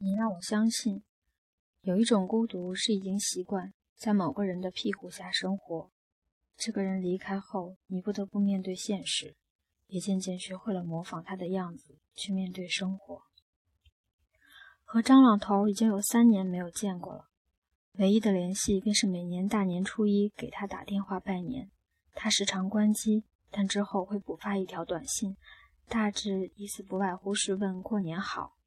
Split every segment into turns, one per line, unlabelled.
你让我相信，有一种孤独是已经习惯在某个人的庇护下生活。这个人离开后，你不得不面对现实，也渐渐学会了模仿他的样子去面对生活。和张老头已经有三年没有见过了，唯一的联系便是每年大年初一给他打电话拜年。他时常关机，但之后会补发一条短信，大致意思不外乎是问过年好。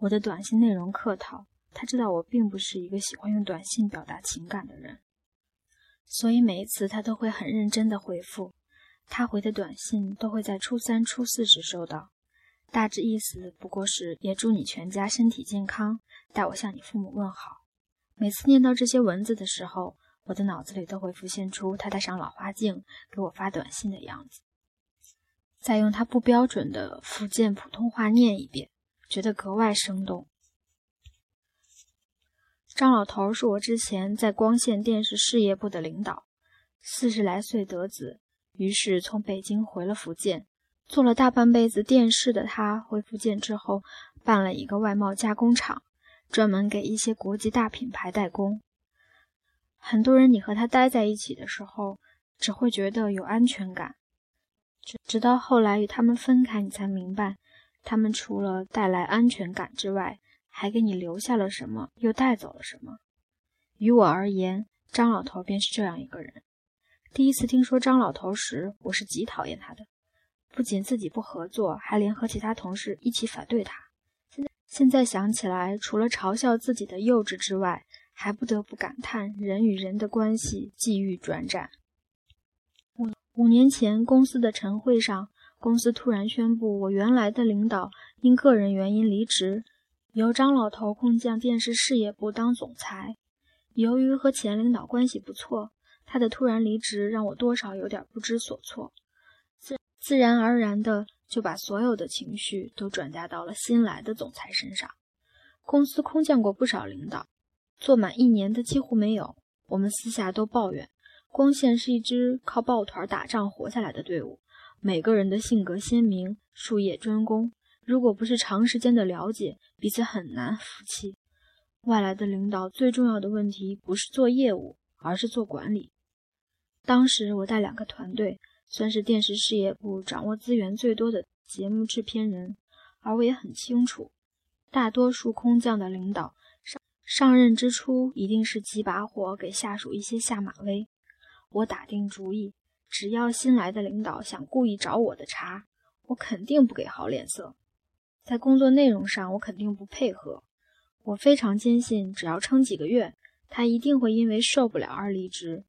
我的短信内容客套，他知道我并不是一个喜欢用短信表达情感的人，所以每一次他都会很认真的回复。他回的短信都会在初三、初四时收到。大致意思不过是，也祝你全家身体健康，代我向你父母问好。每次念到这些文字的时候，我的脑子里都会浮现出他戴上老花镜给我发短信的样子，再用他不标准的福建普通话念一遍，觉得格外生动。张老头是我之前在光线电视事业部的领导，四十来岁得子，于是从北京回了福建。做了大半辈子电视的他，回福建之后办了一个外贸加工厂，专门给一些国际大品牌代工。很多人，你和他待在一起的时候，只会觉得有安全感，直直到后来与他们分开，你才明白，他们除了带来安全感之外，还给你留下了什么，又带走了什么。于我而言，张老头便是这样一个人。第一次听说张老头时，我是极讨厌他的。不仅自己不合作，还联合其他同事一起反对他。现在现在想起来，除了嘲笑自己的幼稚之外，还不得不感叹人与人的关系际遇转展。五五年前，公司的晨会上，公司突然宣布，我原来的领导因个人原因离职，由张老头空降电视事业部当总裁。由于和前领导关系不错，他的突然离职让我多少有点不知所措。自自然而然的就把所有的情绪都转嫁到了新来的总裁身上。公司空降过不少领导，做满一年的几乎没有。我们私下都抱怨，光线是一支靠抱团打仗活下来的队伍，每个人的性格鲜明，术业专攻。如果不是长时间的了解，彼此很难服气。外来的领导最重要的问题不是做业务，而是做管理。当时我带两个团队。算是电视事业部掌握资源最多的节目制片人，而我也很清楚，大多数空降的领导上上任之初一定是几把火给下属一些下马威。我打定主意，只要新来的领导想故意找我的茬，我肯定不给好脸色。在工作内容上，我肯定不配合。我非常坚信，只要撑几个月，他一定会因为受不了而离职。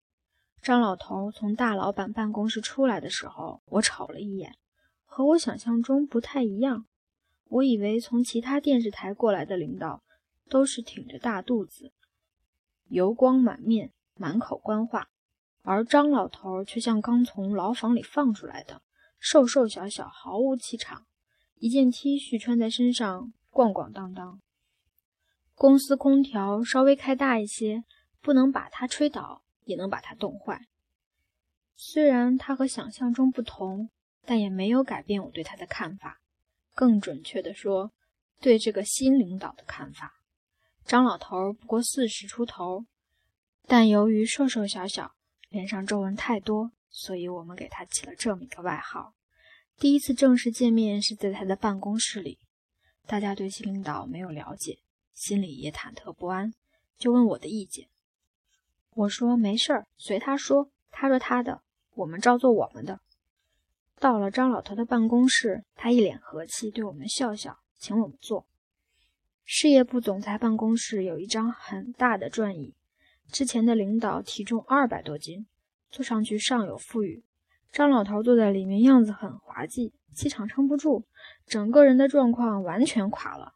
张老头从大老板办公室出来的时候，我瞅了一眼，和我想象中不太一样。我以为从其他电视台过来的领导都是挺着大肚子，油光满面，满口官话，而张老头却像刚从牢房里放出来的，瘦瘦小小，毫无气场，一件 T 恤穿在身上，咣咣当当。公司空调稍微开大一些，不能把他吹倒。也能把他冻坏。虽然他和想象中不同，但也没有改变我对他的看法。更准确的说，对这个新领导的看法。张老头不过四十出头，但由于瘦瘦小小，脸上皱纹太多，所以我们给他起了这么一个外号。第一次正式见面是在他的办公室里，大家对新领导没有了解，心里也忐忑不安，就问我的意见。我说没事儿，随他说。他说他的，我们照做我们的。到了张老头的办公室，他一脸和气，对我们笑笑，请我们坐。事业部总裁办公室有一张很大的转椅，之前的领导体重二百多斤，坐上去尚有富裕。张老头坐在里面，样子很滑稽，气场撑不住，整个人的状况完全垮了。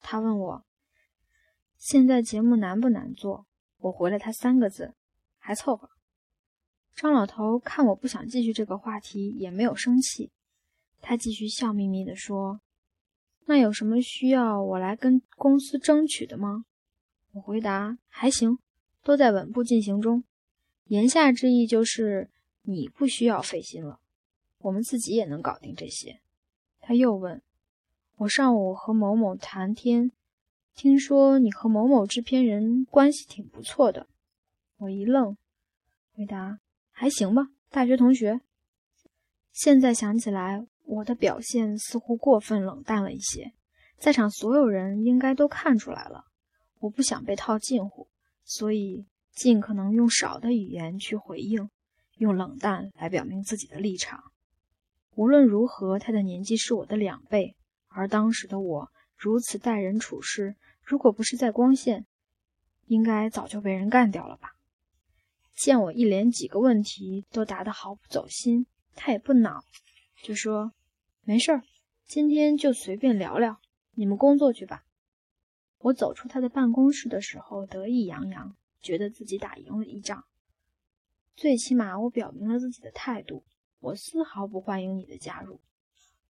他问我，现在节目难不难做？我回了他三个字，还凑合。张老头看我不想继续这个话题，也没有生气，他继续笑眯眯地说：“那有什么需要我来跟公司争取的吗？”我回答：“还行，都在稳步进行中。”言下之意就是你不需要费心了，我们自己也能搞定这些。他又问：“我上午和某某谈天，听说你和某某制片人关系挺不错的。”我一愣，回答：“还行吧，大学同学。”现在想起来，我的表现似乎过分冷淡了一些，在场所有人应该都看出来了。我不想被套近乎，所以尽可能用少的语言去回应，用冷淡来表明自己的立场。无论如何，他的年纪是我的两倍，而当时的我如此待人处事，如果不是在光线，应该早就被人干掉了吧。见我一连几个问题都答得毫不走心，他也不恼，就说：“没事儿，今天就随便聊聊，你们工作去吧。”我走出他的办公室的时候，得意洋洋，觉得自己打赢了一仗。最起码，我表明了自己的态度。我丝毫不欢迎你的加入。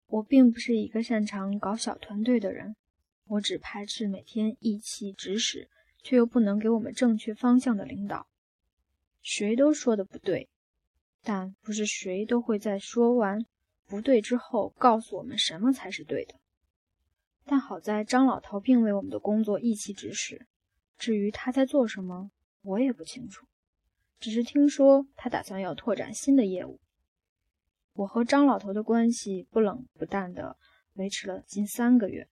我并不是一个擅长搞小团队的人，我只排斥每天意气指使却又不能给我们正确方向的领导。谁都说的不对，但不是谁都会在说完不对之后告诉我们什么才是对的。但好在张老头并为我们的工作意气指使，至于他在做什么，我也不清楚，只是听说他打算要拓展新的业务。我和张老头的关系不冷不淡的维持了近三个月。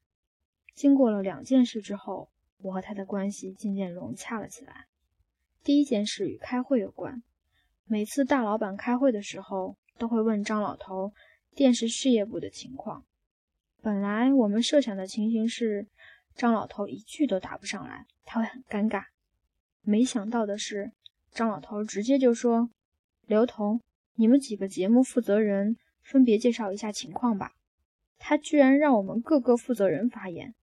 经过了两件事之后，我和他的关系渐渐融洽了起来。第一件事与开会有关。每次大老板开会的时候，都会问张老头电视事业部的情况。本来我们设想的情形是，张老头一句都答不上来，他会很尴尬。没想到的是，张老头直接就说：“刘同。”你们几个节目负责人分别介绍一下情况吧。他居然让我们各个负责人发言，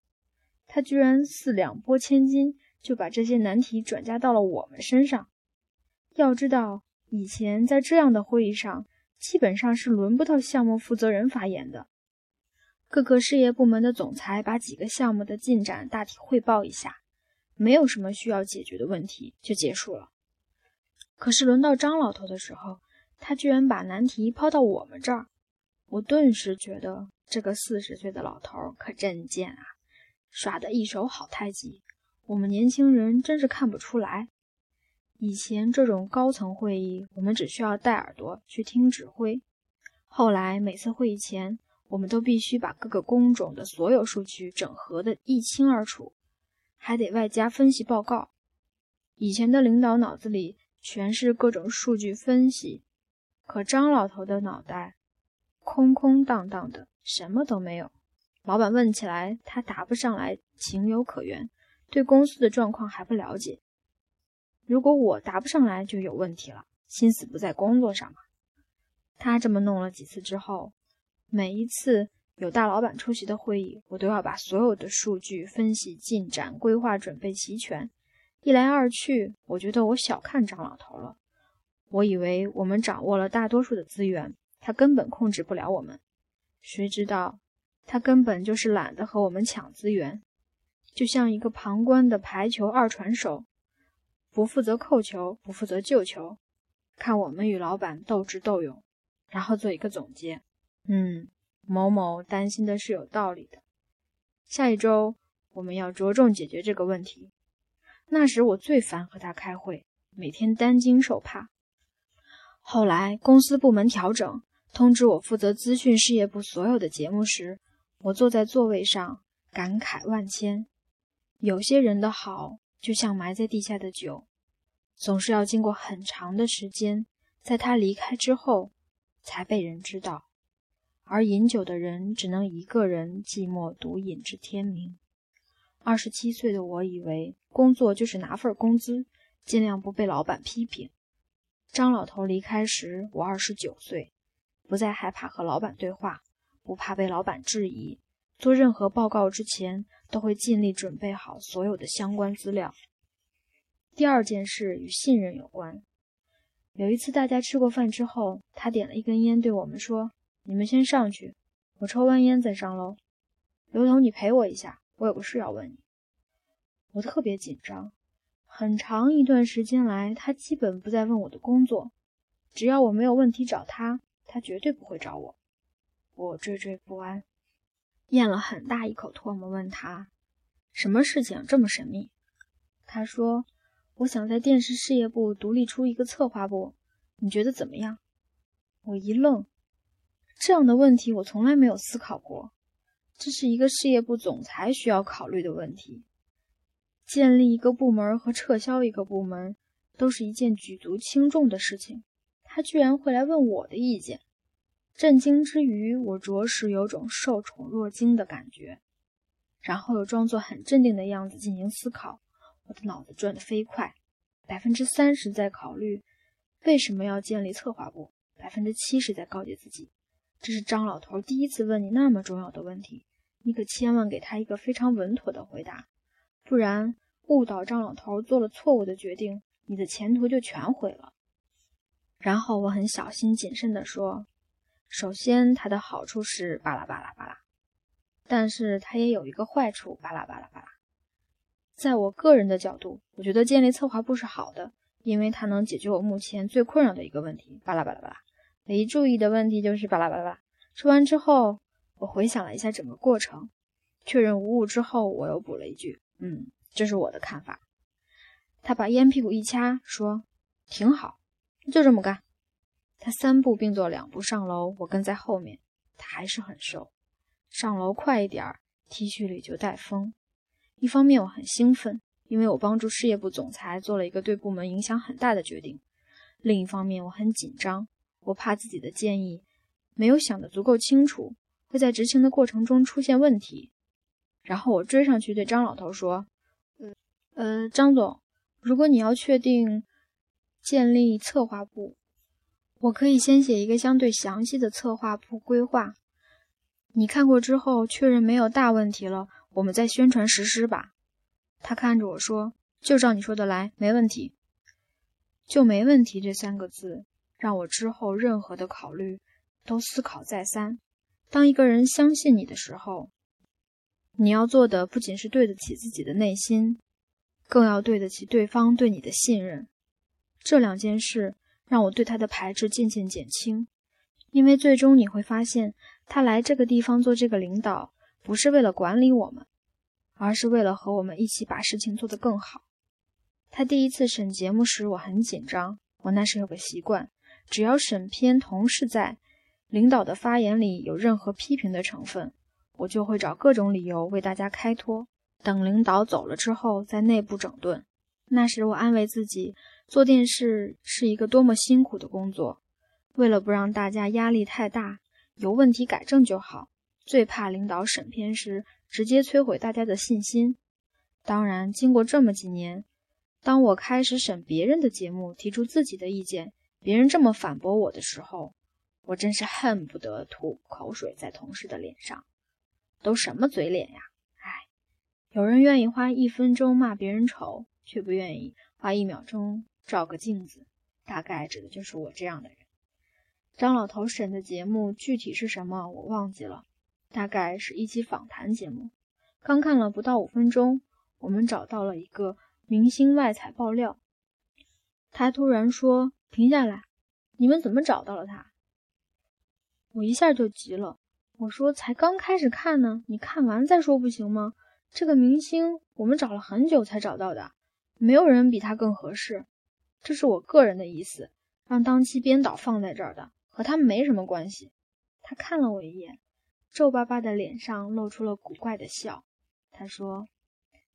他居然四两拨千斤就把这些难题转嫁到了我们身上。要知道，以前在这样的会议上，基本上是轮不到项目负责人发言的。各个事业部门的总裁把几个项目的进展大体汇报一下，没有什么需要解决的问题就结束了。可是轮到张老头的时候，他居然把难题抛到我们这儿，我顿时觉得这个四十岁的老头可真贱啊，耍的一手好太极。我们年轻人真是看不出来。以前这种高层会议，我们只需要戴耳朵去听指挥；后来每次会议前，我们都必须把各个工种的所有数据整合的一清二楚，还得外加分析报告。以前的领导脑子里全是各种数据分析。可张老头的脑袋空空荡荡的，什么都没有。老板问起来，他答不上来，情有可原。对公司的状况还不了解。如果我答不上来，就有问题了，心思不在工作上嘛。他这么弄了几次之后，每一次有大老板出席的会议，我都要把所有的数据分析、进展、规划准备齐全。一来二去，我觉得我小看张老头了。我以为我们掌握了大多数的资源，他根本控制不了我们。谁知道，他根本就是懒得和我们抢资源，就像一个旁观的排球二传手，不负责扣球，不负责救球，看我们与老板斗智斗勇，然后做一个总结。嗯，某某担心的是有道理的。下一周我们要着重解决这个问题。那时我最烦和他开会，每天担惊受怕。后来公司部门调整，通知我负责资讯事业部所有的节目时，我坐在座位上感慨万千。有些人的好，就像埋在地下的酒，总是要经过很长的时间，在他离开之后才被人知道。而饮酒的人只能一个人寂寞独饮至天明。二十七岁的我以为工作就是拿份工资，尽量不被老板批评。张老头离开时，我二十九岁，不再害怕和老板对话，不怕被老板质疑。做任何报告之前，都会尽力准备好所有的相关资料。第二件事与信任有关。有一次，大家吃过饭之后，他点了一根烟，对我们说：“你们先上去，我抽完烟再上楼。”刘总，你陪我一下，我有个事要问你。我特别紧张。很长一段时间来，他基本不再问我的工作。只要我没有问题找他，他绝对不会找我。我惴惴不安，咽了很大一口唾沫，问他：“什么事情这么神秘？他说：“我想在电视事业部独立出一个策划部，你觉得怎么样？”我一愣，这样的问题我从来没有思考过。这是一个事业部总裁需要考虑的问题。建立一个部门和撤销一个部门都是一件举足轻重的事情，他居然会来问我的意见。震惊之余，我着实有种受宠若惊的感觉。然后又装作很镇定的样子进行思考。我的脑子转得飞快，百分之三十在考虑为什么要建立策划部，百分之七十在告诫自己，这是张老头第一次问你那么重要的问题，你可千万给他一个非常稳妥的回答，不然误导张老头做了错误的决定，你的前途就全毁了。然后我很小心谨慎地说：“首先，它的好处是巴拉巴拉巴拉。”但是它也有一个坏处，巴拉巴拉巴拉。在我个人的角度，我觉得建立策划部是好的，因为它能解决我目前最困扰的一个问题，巴拉巴拉巴拉。没注意的问题就是巴拉巴拉。说完之后，我回想了一下整个过程，确认无误之后，我又补了一句：“嗯，这是我的看法。”他把烟屁股一掐，说：“挺好，就这么干。”他三步并作两步上楼，我跟在后面。他还是很瘦。上楼快一点儿，T 恤里就带风。一方面我很兴奋，因为我帮助事业部总裁做了一个对部门影响很大的决定；另一方面我很紧张，我怕自己的建议没有想得足够清楚，会在执行的过程中出现问题。然后我追上去对张老头说：“呃，呃，张总，如果你要确定建立策划部，我可以先写一个相对详细的策划部规划。”你看过之后确认没有大问题了，我们再宣传实施吧。他看着我说：“就照你说的来，没问题。”就没问题这三个字，让我之后任何的考虑都思考再三。当一个人相信你的时候，你要做的不仅是对得起自己的内心，更要对得起对方对你的信任。这两件事让我对他的排斥渐渐减轻，因为最终你会发现。他来这个地方做这个领导，不是为了管理我们，而是为了和我们一起把事情做得更好。他第一次审节目时，我很紧张。我那时有个习惯，只要审片同事在，领导的发言里有任何批评的成分，我就会找各种理由为大家开脱。等领导走了之后，在内部整顿。那时我安慰自己，做电视是一个多么辛苦的工作，为了不让大家压力太大。有问题改正就好，最怕领导审片时直接摧毁大家的信心。当然，经过这么几年，当我开始审别人的节目，提出自己的意见，别人这么反驳我的时候，我真是恨不得吐口水在同事的脸上。都什么嘴脸呀！哎，有人愿意花一分钟骂别人丑，却不愿意花一秒钟照个镜子，大概指的就是我这样的人。张老头审的节目具体是什么，我忘记了，大概是一期访谈节目。刚看了不到五分钟，我们找到了一个明星外采爆料。他突然说：“停下来，你们怎么找到了他？”我一下就急了，我说：“才刚开始看呢，你看完再说不行吗？这个明星我们找了很久才找到的，没有人比他更合适。这是我个人的意思，让当期编导放在这儿的。”和他没什么关系。他看了我一眼，皱巴巴的脸上露出了古怪的笑。他说：“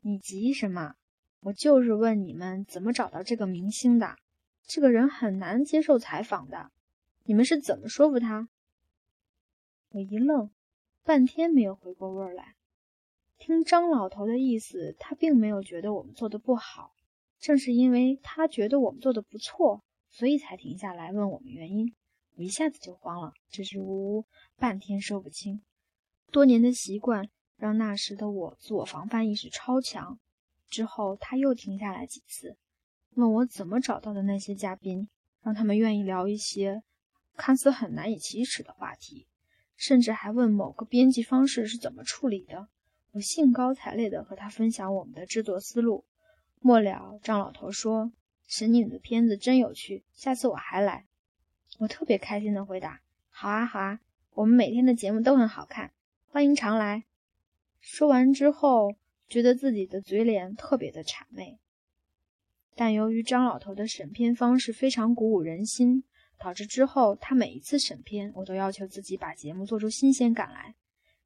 你急什么？我就是问你们怎么找到这个明星的。这个人很难接受采访的，你们是怎么说服他？”我一愣，半天没有回过味儿来。听张老头的意思，他并没有觉得我们做的不好，正是因为他觉得我们做的不错，所以才停下来问我们原因。我一下子就慌了，支支吾吾，半天说不清。多年的习惯让那时的我自我防范意识超强。之后他又停下来几次，问我怎么找到的那些嘉宾，让他们愿意聊一些看似很难以启齿的话题，甚至还问某个编辑方式是怎么处理的。我兴高采烈地和他分享我们的制作思路。末了，张老头说：“审你的片子真有趣，下次我还来。”我特别开心的回答：“好啊，好啊，我们每天的节目都很好看，欢迎常来。”说完之后，觉得自己的嘴脸特别的谄媚。但由于张老头的审片方式非常鼓舞人心，导致之后他每一次审片，我都要求自己把节目做出新鲜感来。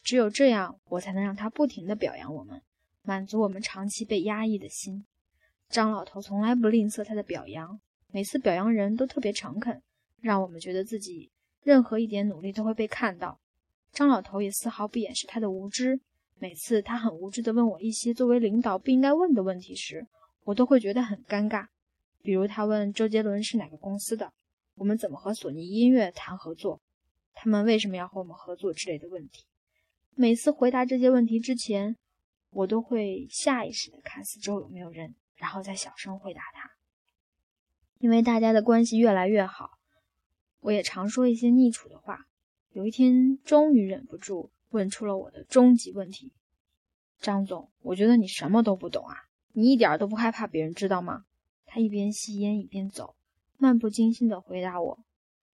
只有这样，我才能让他不停地表扬我们，满足我们长期被压抑的心。张老头从来不吝啬他的表扬，每次表扬人都特别诚恳，让我们觉得自己任何一点努力都会被看到。张老头也丝毫不掩饰他的无知，每次他很无知地问我一些作为领导不应该问的问题时，我都会觉得很尴尬，比如他问周杰伦是哪个公司的，我们怎么和索尼音乐谈合作，他们为什么要和我们合作之类的问题。每次回答这些问题之前，我都会下意识的看四周有没有人，然后再小声回答他。因为大家的关系越来越好，我也常说一些逆楚的话。有一天，终于忍不住问出了我的终极问题：“张总，我觉得你什么都不懂啊。”你一点都不害怕别人知道吗？他一边吸烟一边走，漫不经心地回答我：“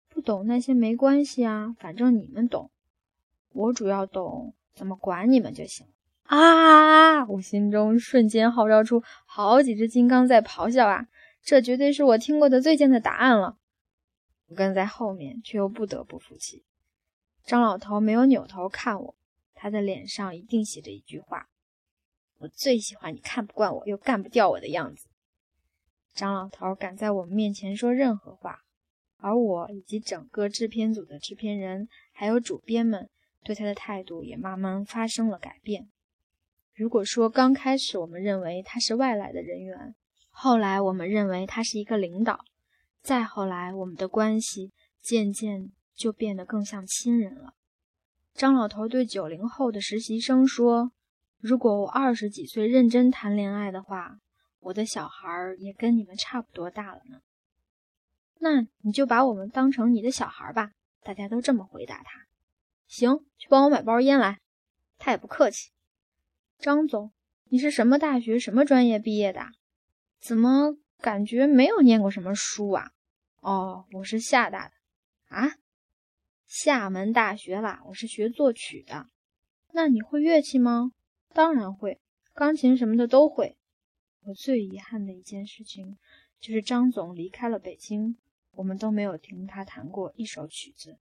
不懂那些没关系啊，反正你们懂。我主要懂怎么管你们就行。”啊！我心中瞬间号召出好几只金刚在咆哮啊！这绝对是我听过的最贱的答案了。我跟在后面，却又不得不服气。张老头没有扭头看我，他的脸上一定写着一句话。我最喜欢你看不惯我又干不掉我的样子。张老头敢在我们面前说任何话，而我以及整个制片组的制片人还有主编们对他的态度也慢慢发生了改变。如果说刚开始我们认为他是外来的人员，后来我们认为他是一个领导，再后来我们的关系渐渐就变得更像亲人了。张老头对九零后的实习生说。如果我二十几岁认真谈恋爱的话，我的小孩儿也跟你们差不多大了呢。那你就把我们当成你的小孩吧。大家都这么回答他。行，去帮我买包烟来。他也不客气。张总，你是什么大学、什么专业毕业的？怎么感觉没有念过什么书啊？哦，我是厦大的。啊，厦门大学啦，我是学作曲的。那你会乐器吗？当然会，钢琴什么的都会。我最遗憾的一件事情，就是张总离开了北京，我们都没有听他弹过一首曲子，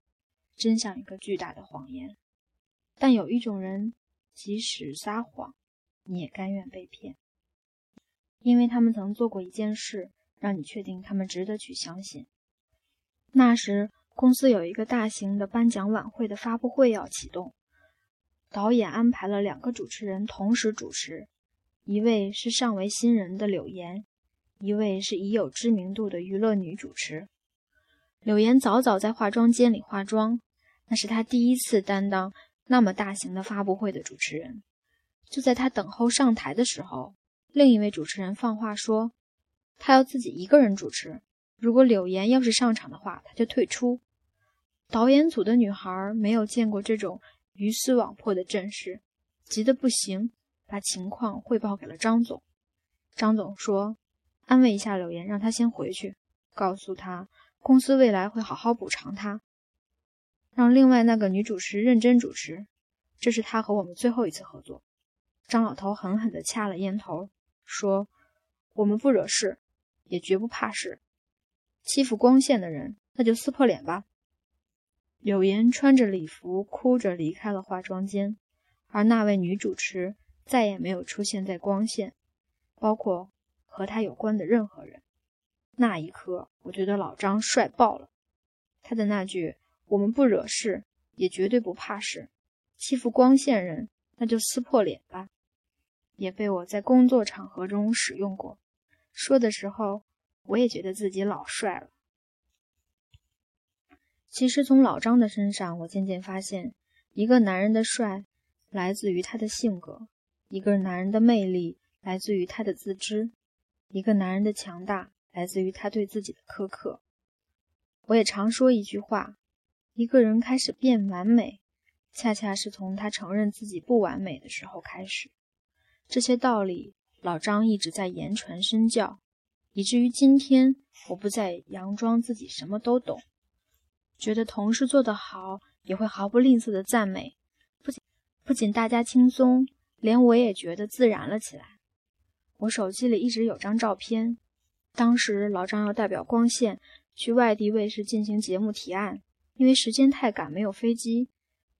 真像一个巨大的谎言。但有一种人，即使撒谎，你也甘愿被骗，因为他们曾做过一件事，让你确定他们值得去相信。那时，公司有一个大型的颁奖晚会的发布会要启动。导演安排了两个主持人同时主持，一位是尚为新人的柳岩，一位是已有知名度的娱乐女主持。柳岩早早在化妆间里化妆，那是她第一次担当那么大型的发布会的主持人。就在她等候上台的时候，另一位主持人放话说，他要自己一个人主持，如果柳岩要是上场的话，他就退出。导演组的女孩没有见过这种。鱼死网破的阵势，急得不行，把情况汇报给了张总。张总说：“安慰一下柳岩，让他先回去，告诉他公司未来会好好补偿他，让另外那个女主持认真主持，这是他和我们最后一次合作。”张老头狠狠地掐了烟头，说：“我们不惹事，也绝不怕事。欺负光线的人，那就撕破脸吧。”柳岩穿着礼服，哭着离开了化妆间，而那位女主持再也没有出现在光线，包括和她有关的任何人。那一刻，我觉得老张帅爆了。他的那句“我们不惹事，也绝对不怕事，欺负光线人，那就撕破脸吧”，也被我在工作场合中使用过。说的时候，我也觉得自己老帅了。其实，从老张的身上，我渐渐发现，一个男人的帅来自于他的性格，一个男人的魅力来自于他的自知，一个男人的强大来自于他对自己的苛刻。我也常说一句话：一个人开始变完美，恰恰是从他承认自己不完美的时候开始。这些道理，老张一直在言传身教，以至于今天，我不再佯装自己什么都懂。觉得同事做得好，也会毫不吝啬的赞美。不仅不仅大家轻松，连我也觉得自然了起来。我手机里一直有张照片，当时老张要代表光线去外地卫视进行节目提案，因为时间太赶，没有飞机，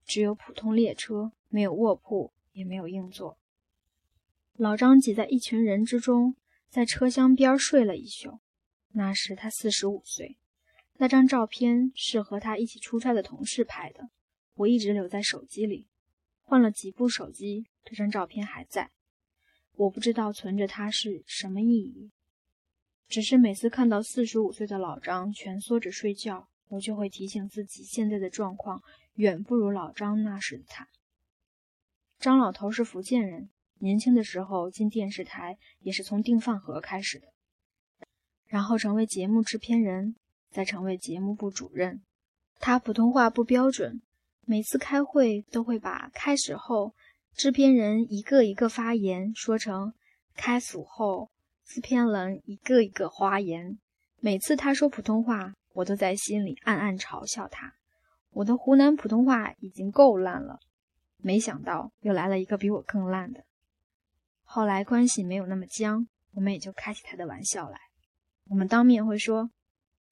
只有普通列车，没有卧铺，也没有硬座。老张挤在一群人之中，在车厢边睡了一宿。那时他四十五岁。那张照片是和他一起出差的同事拍的，我一直留在手机里。换了几部手机，这张照片还在。我不知道存着它是什么意义，只是每次看到四十五岁的老张蜷缩着睡觉，我就会提醒自己，现在的状况远不如老张那时的他。张老头是福建人，年轻的时候进电视台也是从订饭盒开始的，然后成为节目制片人。再成为节目部主任，他普通话不标准，每次开会都会把开始后制片人一个一个发言说成开始后制片人一个一个发言。每次他说普通话，我都在心里暗暗嘲笑他。我的湖南普通话已经够烂了，没想到又来了一个比我更烂的。后来关系没有那么僵，我们也就开起他的玩笑来。我们当面会说。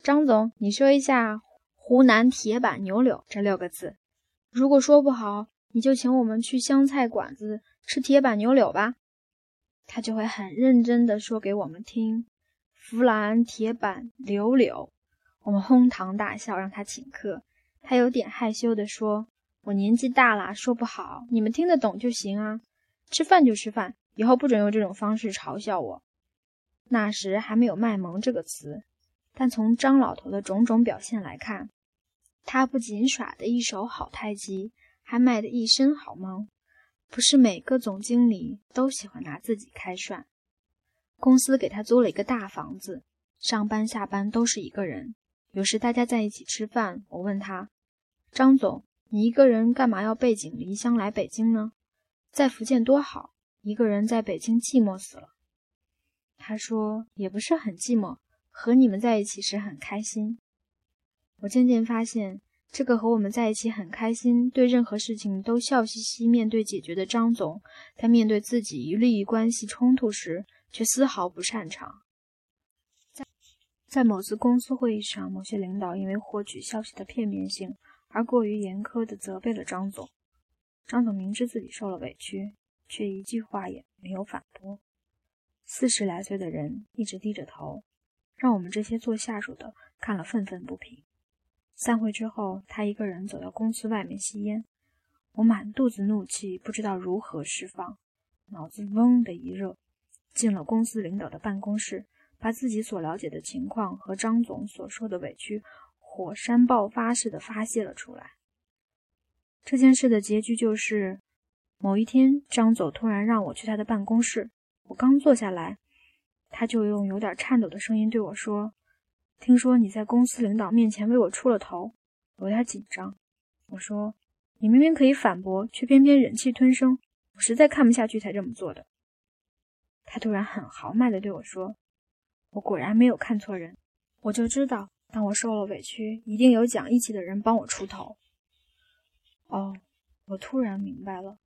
张总，你说一下“湖南铁板牛柳”这六个字。如果说不好，你就请我们去湘菜馆子吃铁板牛柳吧。他就会很认真地说给我们听：“湖南铁板牛柳。”我们哄堂大笑，让他请客。他有点害羞地说：“我年纪大了，说不好，你们听得懂就行啊。吃饭就吃饭，以后不准用这种方式嘲笑我。”那时还没有“卖萌”这个词。但从张老头的种种表现来看，他不仅耍的一手好太极，还卖的一身好猫。不是每个总经理都喜欢拿自己开涮。公司给他租了一个大房子，上班下班都是一个人。有时大家在一起吃饭，我问他：“张总，你一个人干嘛要背井离乡来北京呢？在福建多好，一个人在北京寂寞死了。”他说：“也不是很寂寞。”和你们在一起时很开心，我渐渐发现，这个和我们在一起很开心，对任何事情都笑嘻嘻面对解决的张总，在面对自己与利益关系冲突时，却丝毫不擅长。在在某次公司会议上，某些领导因为获取消息的片面性而过于严苛地责备了张总。张总明知自己受了委屈，却一句话也没有反驳。四十来岁的人一直低着头。让我们这些做下属的看了愤愤不平。散会之后，他一个人走到公司外面吸烟。我满肚子怒气，不知道如何释放，脑子嗡的一热，进了公司领导的办公室，把自己所了解的情况和张总所受的委屈，火山爆发似的发泄了出来。这件事的结局就是，某一天，张总突然让我去他的办公室，我刚坐下来。他就用有点颤抖的声音对我说：“听说你在公司领导面前为我出了头，我有点紧张。”我说：“你明明可以反驳，却偏偏忍气吞声，我实在看不下去才这么做的。”他突然很豪迈地对我说：“我果然没有看错人，我就知道，当我受了委屈，一定有讲义气的人帮我出头。”哦，我突然明白了，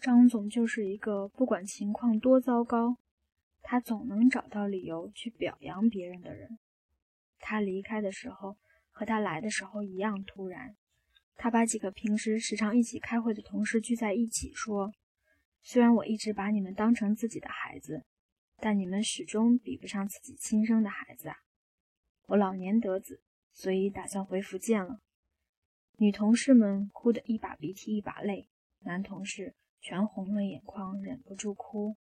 张总就是一个不管情况多糟糕。他总能找到理由去表扬别人的人。他离开的时候和他来的时候一样突然。他把几个平时时常一起开会的同事聚在一起，说：“虽然我一直把你们当成自己的孩子，但你们始终比不上自己亲生的孩子啊！我老年得子，所以打算回福建了。”女同事们哭得一把鼻涕一把泪，男同事全红了眼眶，忍不住哭。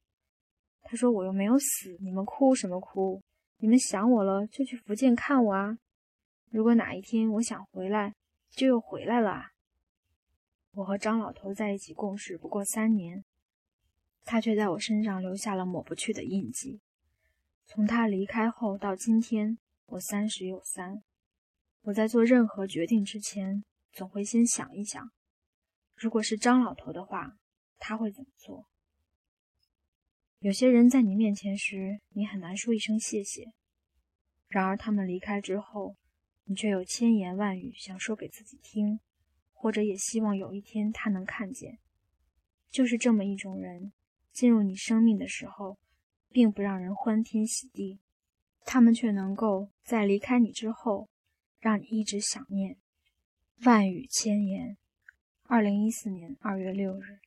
他说：“我又没有死，你们哭什么哭？你们想我了，就去福建看我啊！如果哪一天我想回来，就又回来了啊！”我和张老头在一起共事不过三年，他却在我身上留下了抹不去的印记。从他离开后到今天，我三十有三。我在做任何决定之前，总会先想一想，如果是张老头的话，他会怎么做？有些人在你面前时，你很难说一声谢谢；然而他们离开之后，你却有千言万语想说给自己听，或者也希望有一天他能看见。就是这么一种人，进入你生命的时候，并不让人欢天喜地，他们却能够在离开你之后，让你一直想念。万语千言。二零一四年二月六日。